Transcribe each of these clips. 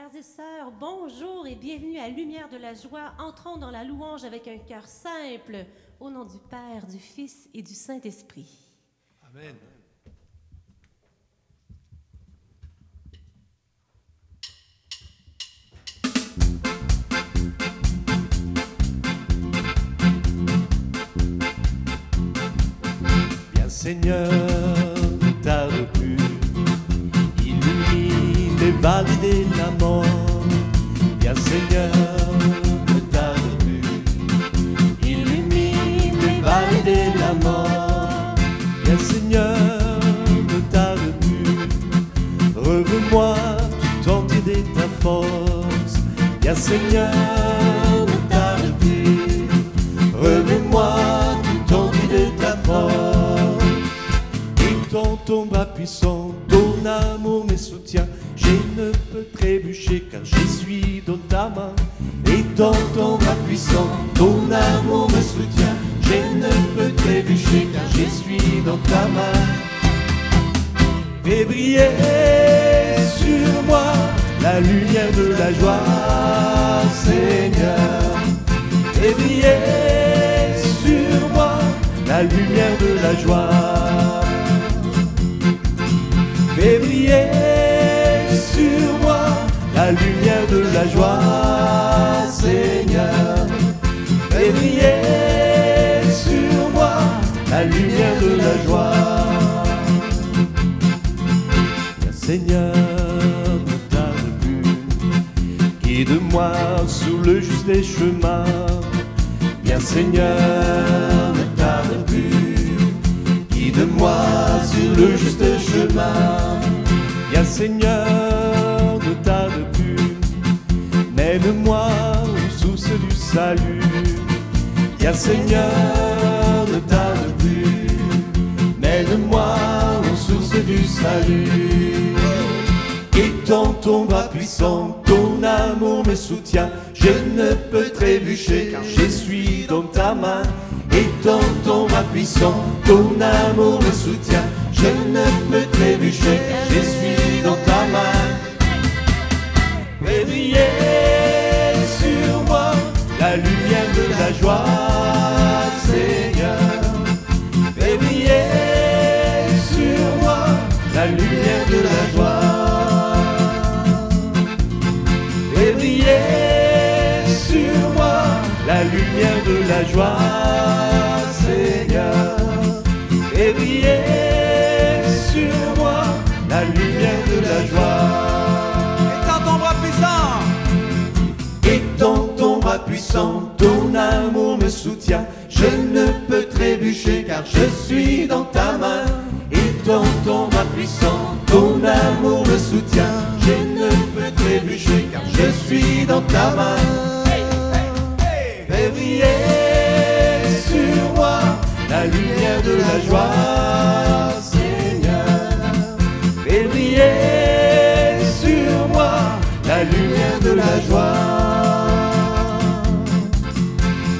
Frères et sœurs, bonjour et bienvenue à Lumière de la joie. Entrons dans la louange avec un cœur simple, au nom du Père, du Fils et du Saint-Esprit. Amen. Bien Seigneur, je suis dans ta main. Fais briller sur moi la lumière de la joie, Seigneur. Fais briller sur moi la lumière de la joie. Fais briller sur moi la lumière de la joie, Seigneur. La lumière de la joie. Bien, Seigneur, ne tarde plus. Guide-moi sur le juste des chemins. Bien Seigneur, ne tarde plus. Guide-moi sur le juste chemin. Bien Seigneur, ne tarde plus. Mène-moi aux sources du salut. Bien Seigneur. Mène-moi aux sources du salut. Et dans ton bras puissant, ton amour me soutient. Je ne peux trébucher car je suis dans ta main. Et dans ton bras puissant, ton amour me soutient. Je ne peux trébucher car je suis dans ta main. Briller sur moi la lumière de la joie, la lumière de la joie, Seigneur. Fais briller sur moi la lumière de la joie. Et dans ton bras puissant, Et dans ton bras puissant, ton amour me soutient. Je ne peux trébucher car je suis dans ta main. Et dans ton bras puissant, ton amour me soutient. Je ne peux trébucher car je suis dans ta main. Lumière de la joie, Seigneur. Fais briller sur moi la lumière de la joie.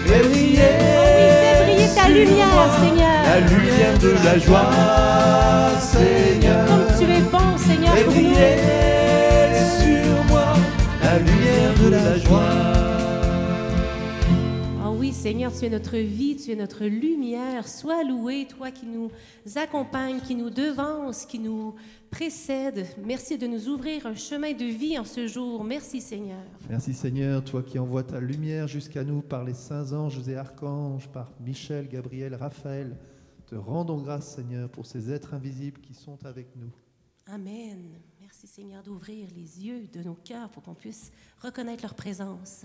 Fais briller, Fais briller ta sur lumière, moi Seigneur. La lumière de la joie, Seigneur. Comme tu es bon, Seigneur, Fais pour nous. Seigneur, tu es notre vie, tu es notre lumière. Sois loué, toi qui nous accompagne, qui nous devance, qui nous précède. Merci de nous ouvrir un chemin de vie en ce jour. Merci, Seigneur. Merci Seigneur, toi qui envoies ta lumière jusqu'à nous par les saints anges et archanges, par Michel, Gabriel, Raphaël. Te rendons grâce Seigneur pour ces êtres invisibles qui sont avec nous. Amen. Merci, Seigneur, d'ouvrir les yeux de nos cœurs pour qu'on puisse reconnaître leur présence.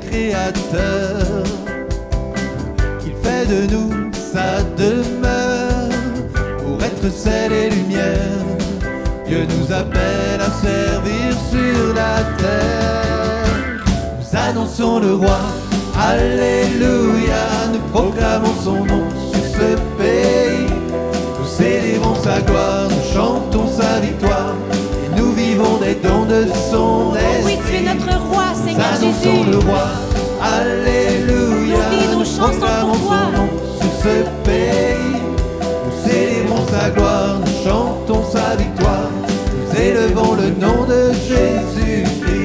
Créateur, qu'il fait de nous sa demeure pour être sel et lumière. Dieu nous appelle à servir sur la terre. Nous annonçons le roi, Alléluia, nous proclamons son nom sur ce pays. Nous célébrons sa gloire, nous chantons sa victoire, et nous vivons des dons de son esprit. Es notre roi, Seigneur Jésus. le roi, Alléluia, Nos vies, nos chansons proclamons pour toi. son nom sur ce pays. Nous célébrons sa gloire, nous chantons sa victoire, nous élevons le nom de Jésus-Christ.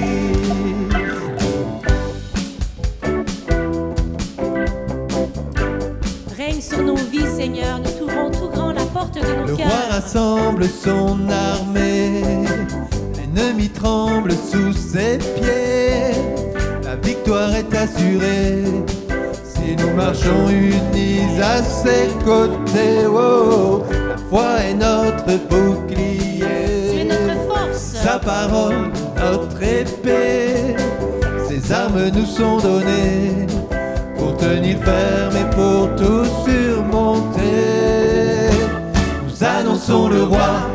Règne sur nos vies, Seigneur. Nous t'ouvrons tout grand la porte de Le nos roi cœurs. rassemble son armée, l'ennemi tremble sous ses pieds, la victoire est assurée. Si nous marchons unis à ses côtés, oh, la foi est notre Tu es bouclier. notre force. Sa parole, notre épée, ses armes nous sont données pour tenir ferme et pour tout surmonter. Nous annonçons le roi,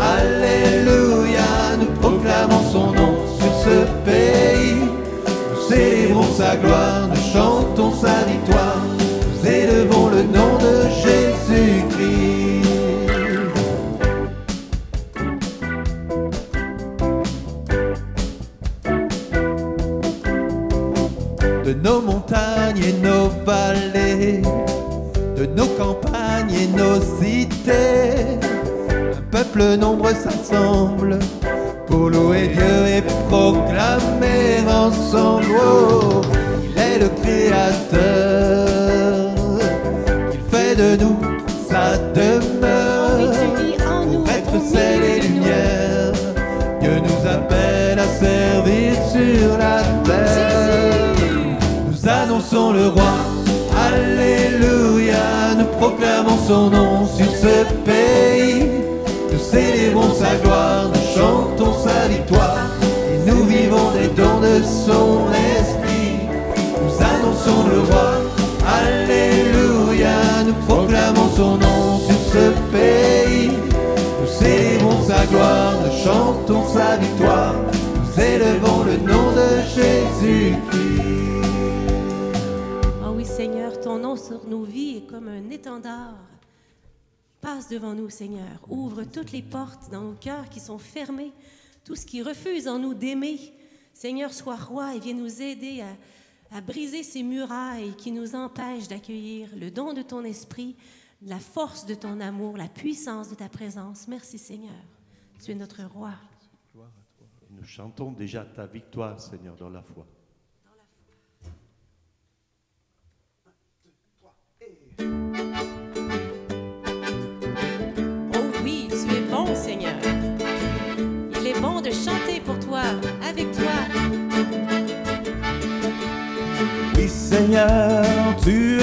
Alléluia, nous proclamons son nom sur ce pays. Nous célébrons sa gloire, nous chantons sa victoire, nous élevons le nom de Jésus-Christ. de nos montagnes et nos vallées, de nos campagnes et nos cités. Peuple nombreux s'assemble pour louer Dieu et proclamer ensemble. Oh, il est le Créateur, il fait de nous sa demeure. Pour être milieu et lumière, Dieu nous appelle à servir sur la terre. Nous annonçons le roi, Alléluia, nous proclamons son nom sur ce pays. Sa gloire, nous chantons sa victoire, nous vivons des dons de son esprit. Nous annonçons le roi, Alléluia, nous proclamons son nom sur ce pays. Nous célébrons sa gloire, nous chantons sa victoire, nous élevons le nom de Jésus-Christ. Oh oui, Seigneur, ton nom sur nos vies est comme un étendard. Devant nous, Seigneur. Ouvre toutes les portes dans nos cœurs qui sont fermées, tout ce qui refuse en nous d'aimer. Seigneur, sois roi et viens nous aider à briser ces murailles qui nous empêchent d'accueillir le don de ton esprit, la force de ton amour, la puissance de ta présence. Merci, Seigneur. Tu es notre roi. Nous chantons déjà ta victoire, Seigneur, dans la foi. Seigneur, tu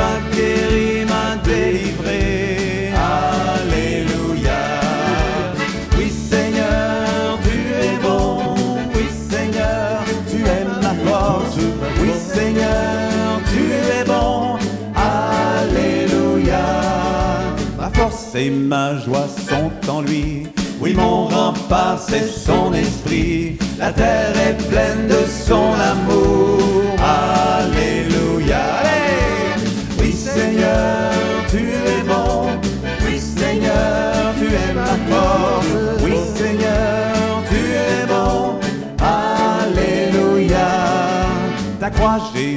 lui. Il m'a guéri, m'a délivré. Alléluia. Oui Seigneur, tu es bon. Oui Seigneur, tu es ma force. Oui Seigneur, tu es bon. Alléluia. Ma force et ma joie sont en lui. Oui, mon rempart, c'est son esprit. La terre est pleine de son amour.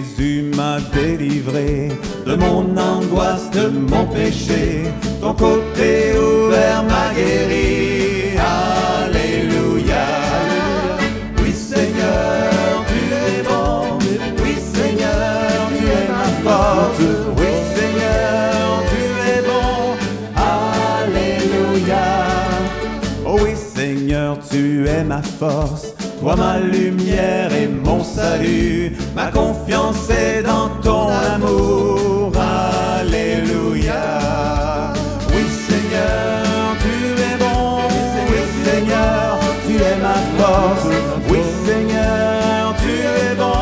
Jésus m'a délivré de mon angoisse, de mon péché. Ton côté ouvert m'a guéri. Alléluia. Oui Seigneur, tu es bon. Oui Seigneur, tu es ma force. Oui Seigneur, tu es bon. Alléluia. Oh oui Seigneur, tu es ma force toi ma lumière et mon salut. Ma confiance est dans ton amour. Alléluia. Oui Seigneur, tu es bon. Oui Seigneur, tu es ma force. Oui Seigneur, tu es bon.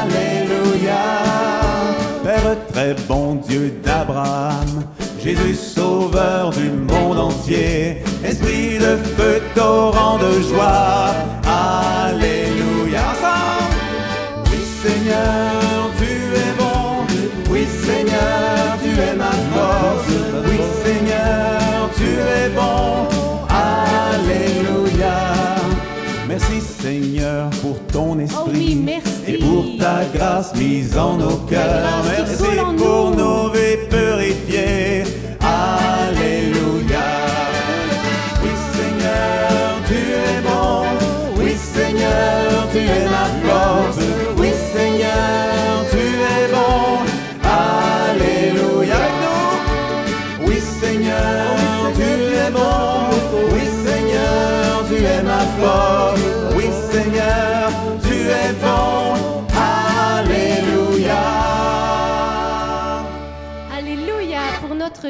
Alléluia. Père très bon Dieu d'Abraham, Jésus sauveur du monde entier, Esprit de feu, torrent de joie. Alléluia. Oui Seigneur, tu es bon. Oui Seigneur, tu es ma force. Oui Seigneur, tu es bon. Alléluia. Merci Seigneur pour ton esprit. Oh oui, merci. Et pour ta grâce mise en nos cœurs. Merci pour nous. nos vies purifiées.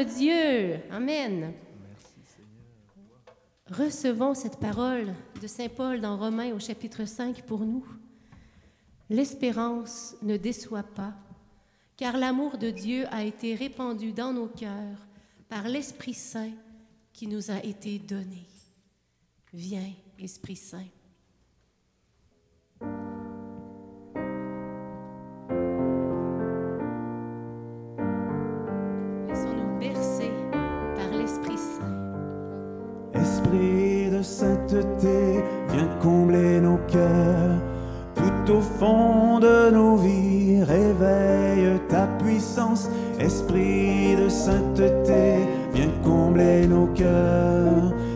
Dieu. Amen. Recevons cette parole de Saint Paul dans Romains au chapitre 5 pour nous. L'espérance ne déçoit pas, car l'amour de Dieu a été répandu dans nos cœurs par l'Esprit Saint qui nous a été donné. Viens, Esprit Saint.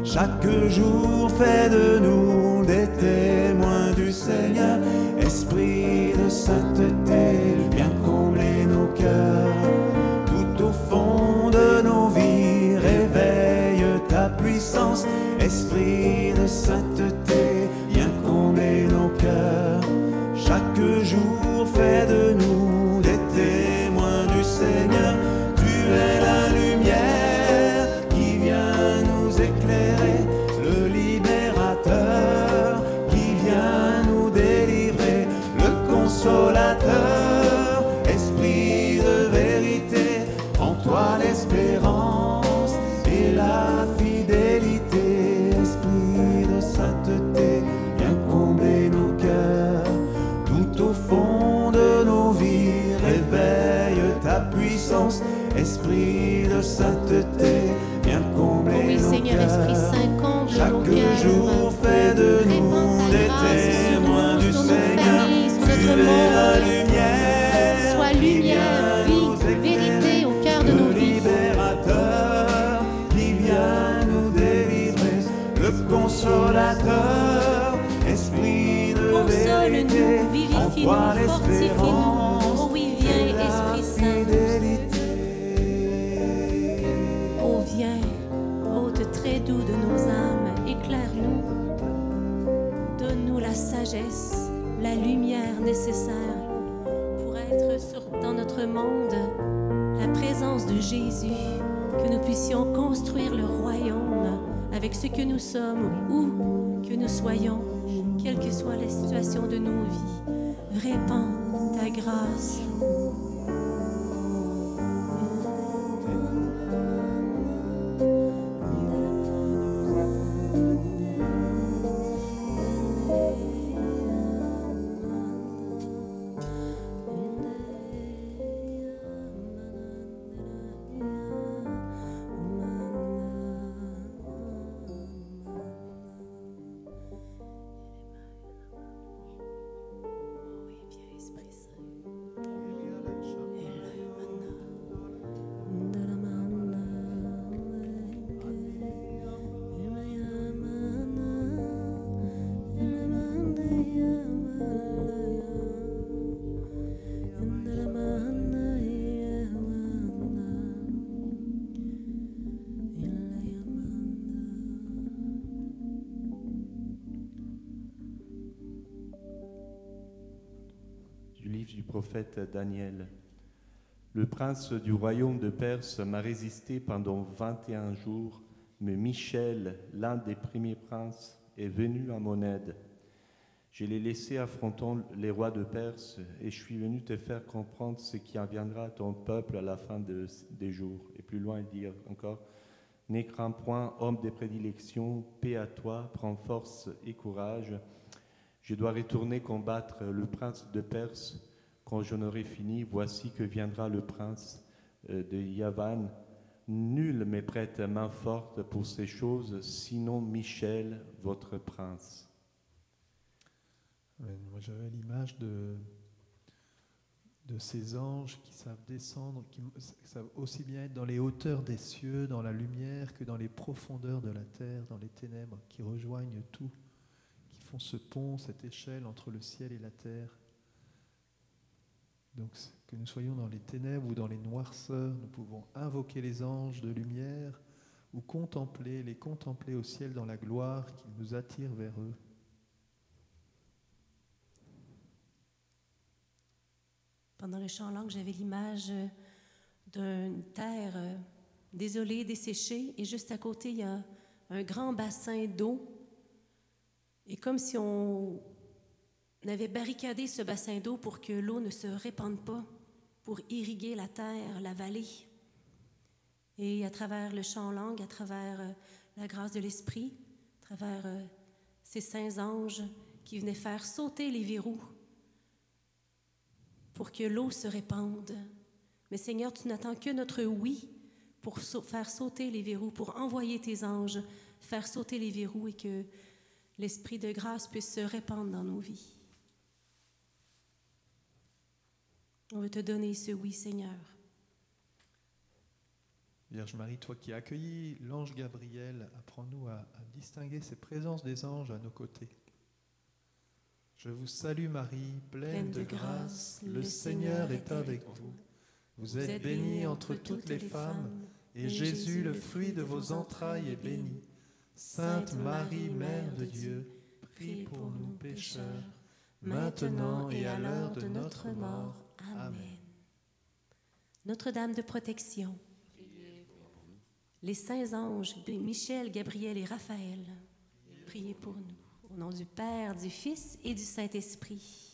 Chaque jour, fais de nous des témoins du Seigneur. Esprit de sainteté, viens combler nos cœurs. Tout au fond de nos vies, réveille ta puissance, Esprit de sainteté, viens combler nos cœurs. Chaque jour, fais de nécessaire pour être sur- dans notre monde la présence de Jésus, que nous puissions construire le royaume avec ce que nous sommes, où que nous soyons, quelle que soit la situation de nos vies. Répands ta grâce. Livre du prophète Daniel. Le prince du royaume de Perse m'a résisté pendant 21 jours, mais Michel, l'un des premiers princes, est venu à mon aide. Je l'ai laissé affrontant les rois de Perse, et je suis venu te faire comprendre ce qui adviendra à ton peuple à la fin de- des jours. Et plus loin, il dit encore, N'aie crains point, homme des prédilections, paix à toi, prends force et courage. Je dois retourner combattre le prince de Perse. Quand j'en aurai fini, voici que viendra le prince euh, de Yavan. Nul ne prête main forte pour ces choses, sinon Michel, votre prince. Moi, j'avais l'image de, de ces anges qui savent descendre, qui savent aussi bien être dans les hauteurs des cieux, dans la lumière, que dans les profondeurs de la terre, dans les ténèbres, qui rejoignent tout, ce pont, cette échelle entre le ciel et la terre. Donc, que nous soyons dans les ténèbres ou dans les noirceurs, nous pouvons invoquer les anges de lumière ou contempler, les contempler au ciel dans la gloire qui nous attire vers eux. Pendant le chant langue, j'avais l'image d'une terre désolée, desséchée, et juste à côté, il y a un grand bassin d'eau. Et comme si on avait barricadé ce bassin d'eau pour que l'eau ne se répande pas, pour irriguer la terre, la vallée. Et à travers le chant langue, à travers euh, la grâce de l'Esprit, à travers euh, ces saints anges qui venaient faire sauter les verrous pour que l'eau se répande. Mais Seigneur, tu n'attends que notre oui pour faire sauter les verrous, pour envoyer tes anges, faire sauter les verrous et que l'Esprit de grâce puisse se répandre dans nos vies. On veut te donner ce oui, Seigneur. Vierge Marie, toi qui as accueilli l'ange Gabriel, apprends-nous à, à distinguer ces présences des anges à nos côtés. Je vous salue Marie, pleine, de, grâce, le Seigneur est avec vous. Vous êtes bénie entre toutes les femmes, et Jésus, le fruit de vos entrailles, est béni. Sainte Marie, Mère de Dieu, prie pour nous pécheurs, maintenant et à l'heure de notre mort. Amen. Notre-Dame de protection, les saints anges de Michel, Gabriel et Raphaël, priez pour nous. Au nom du Père, du Fils et du Saint-Esprit.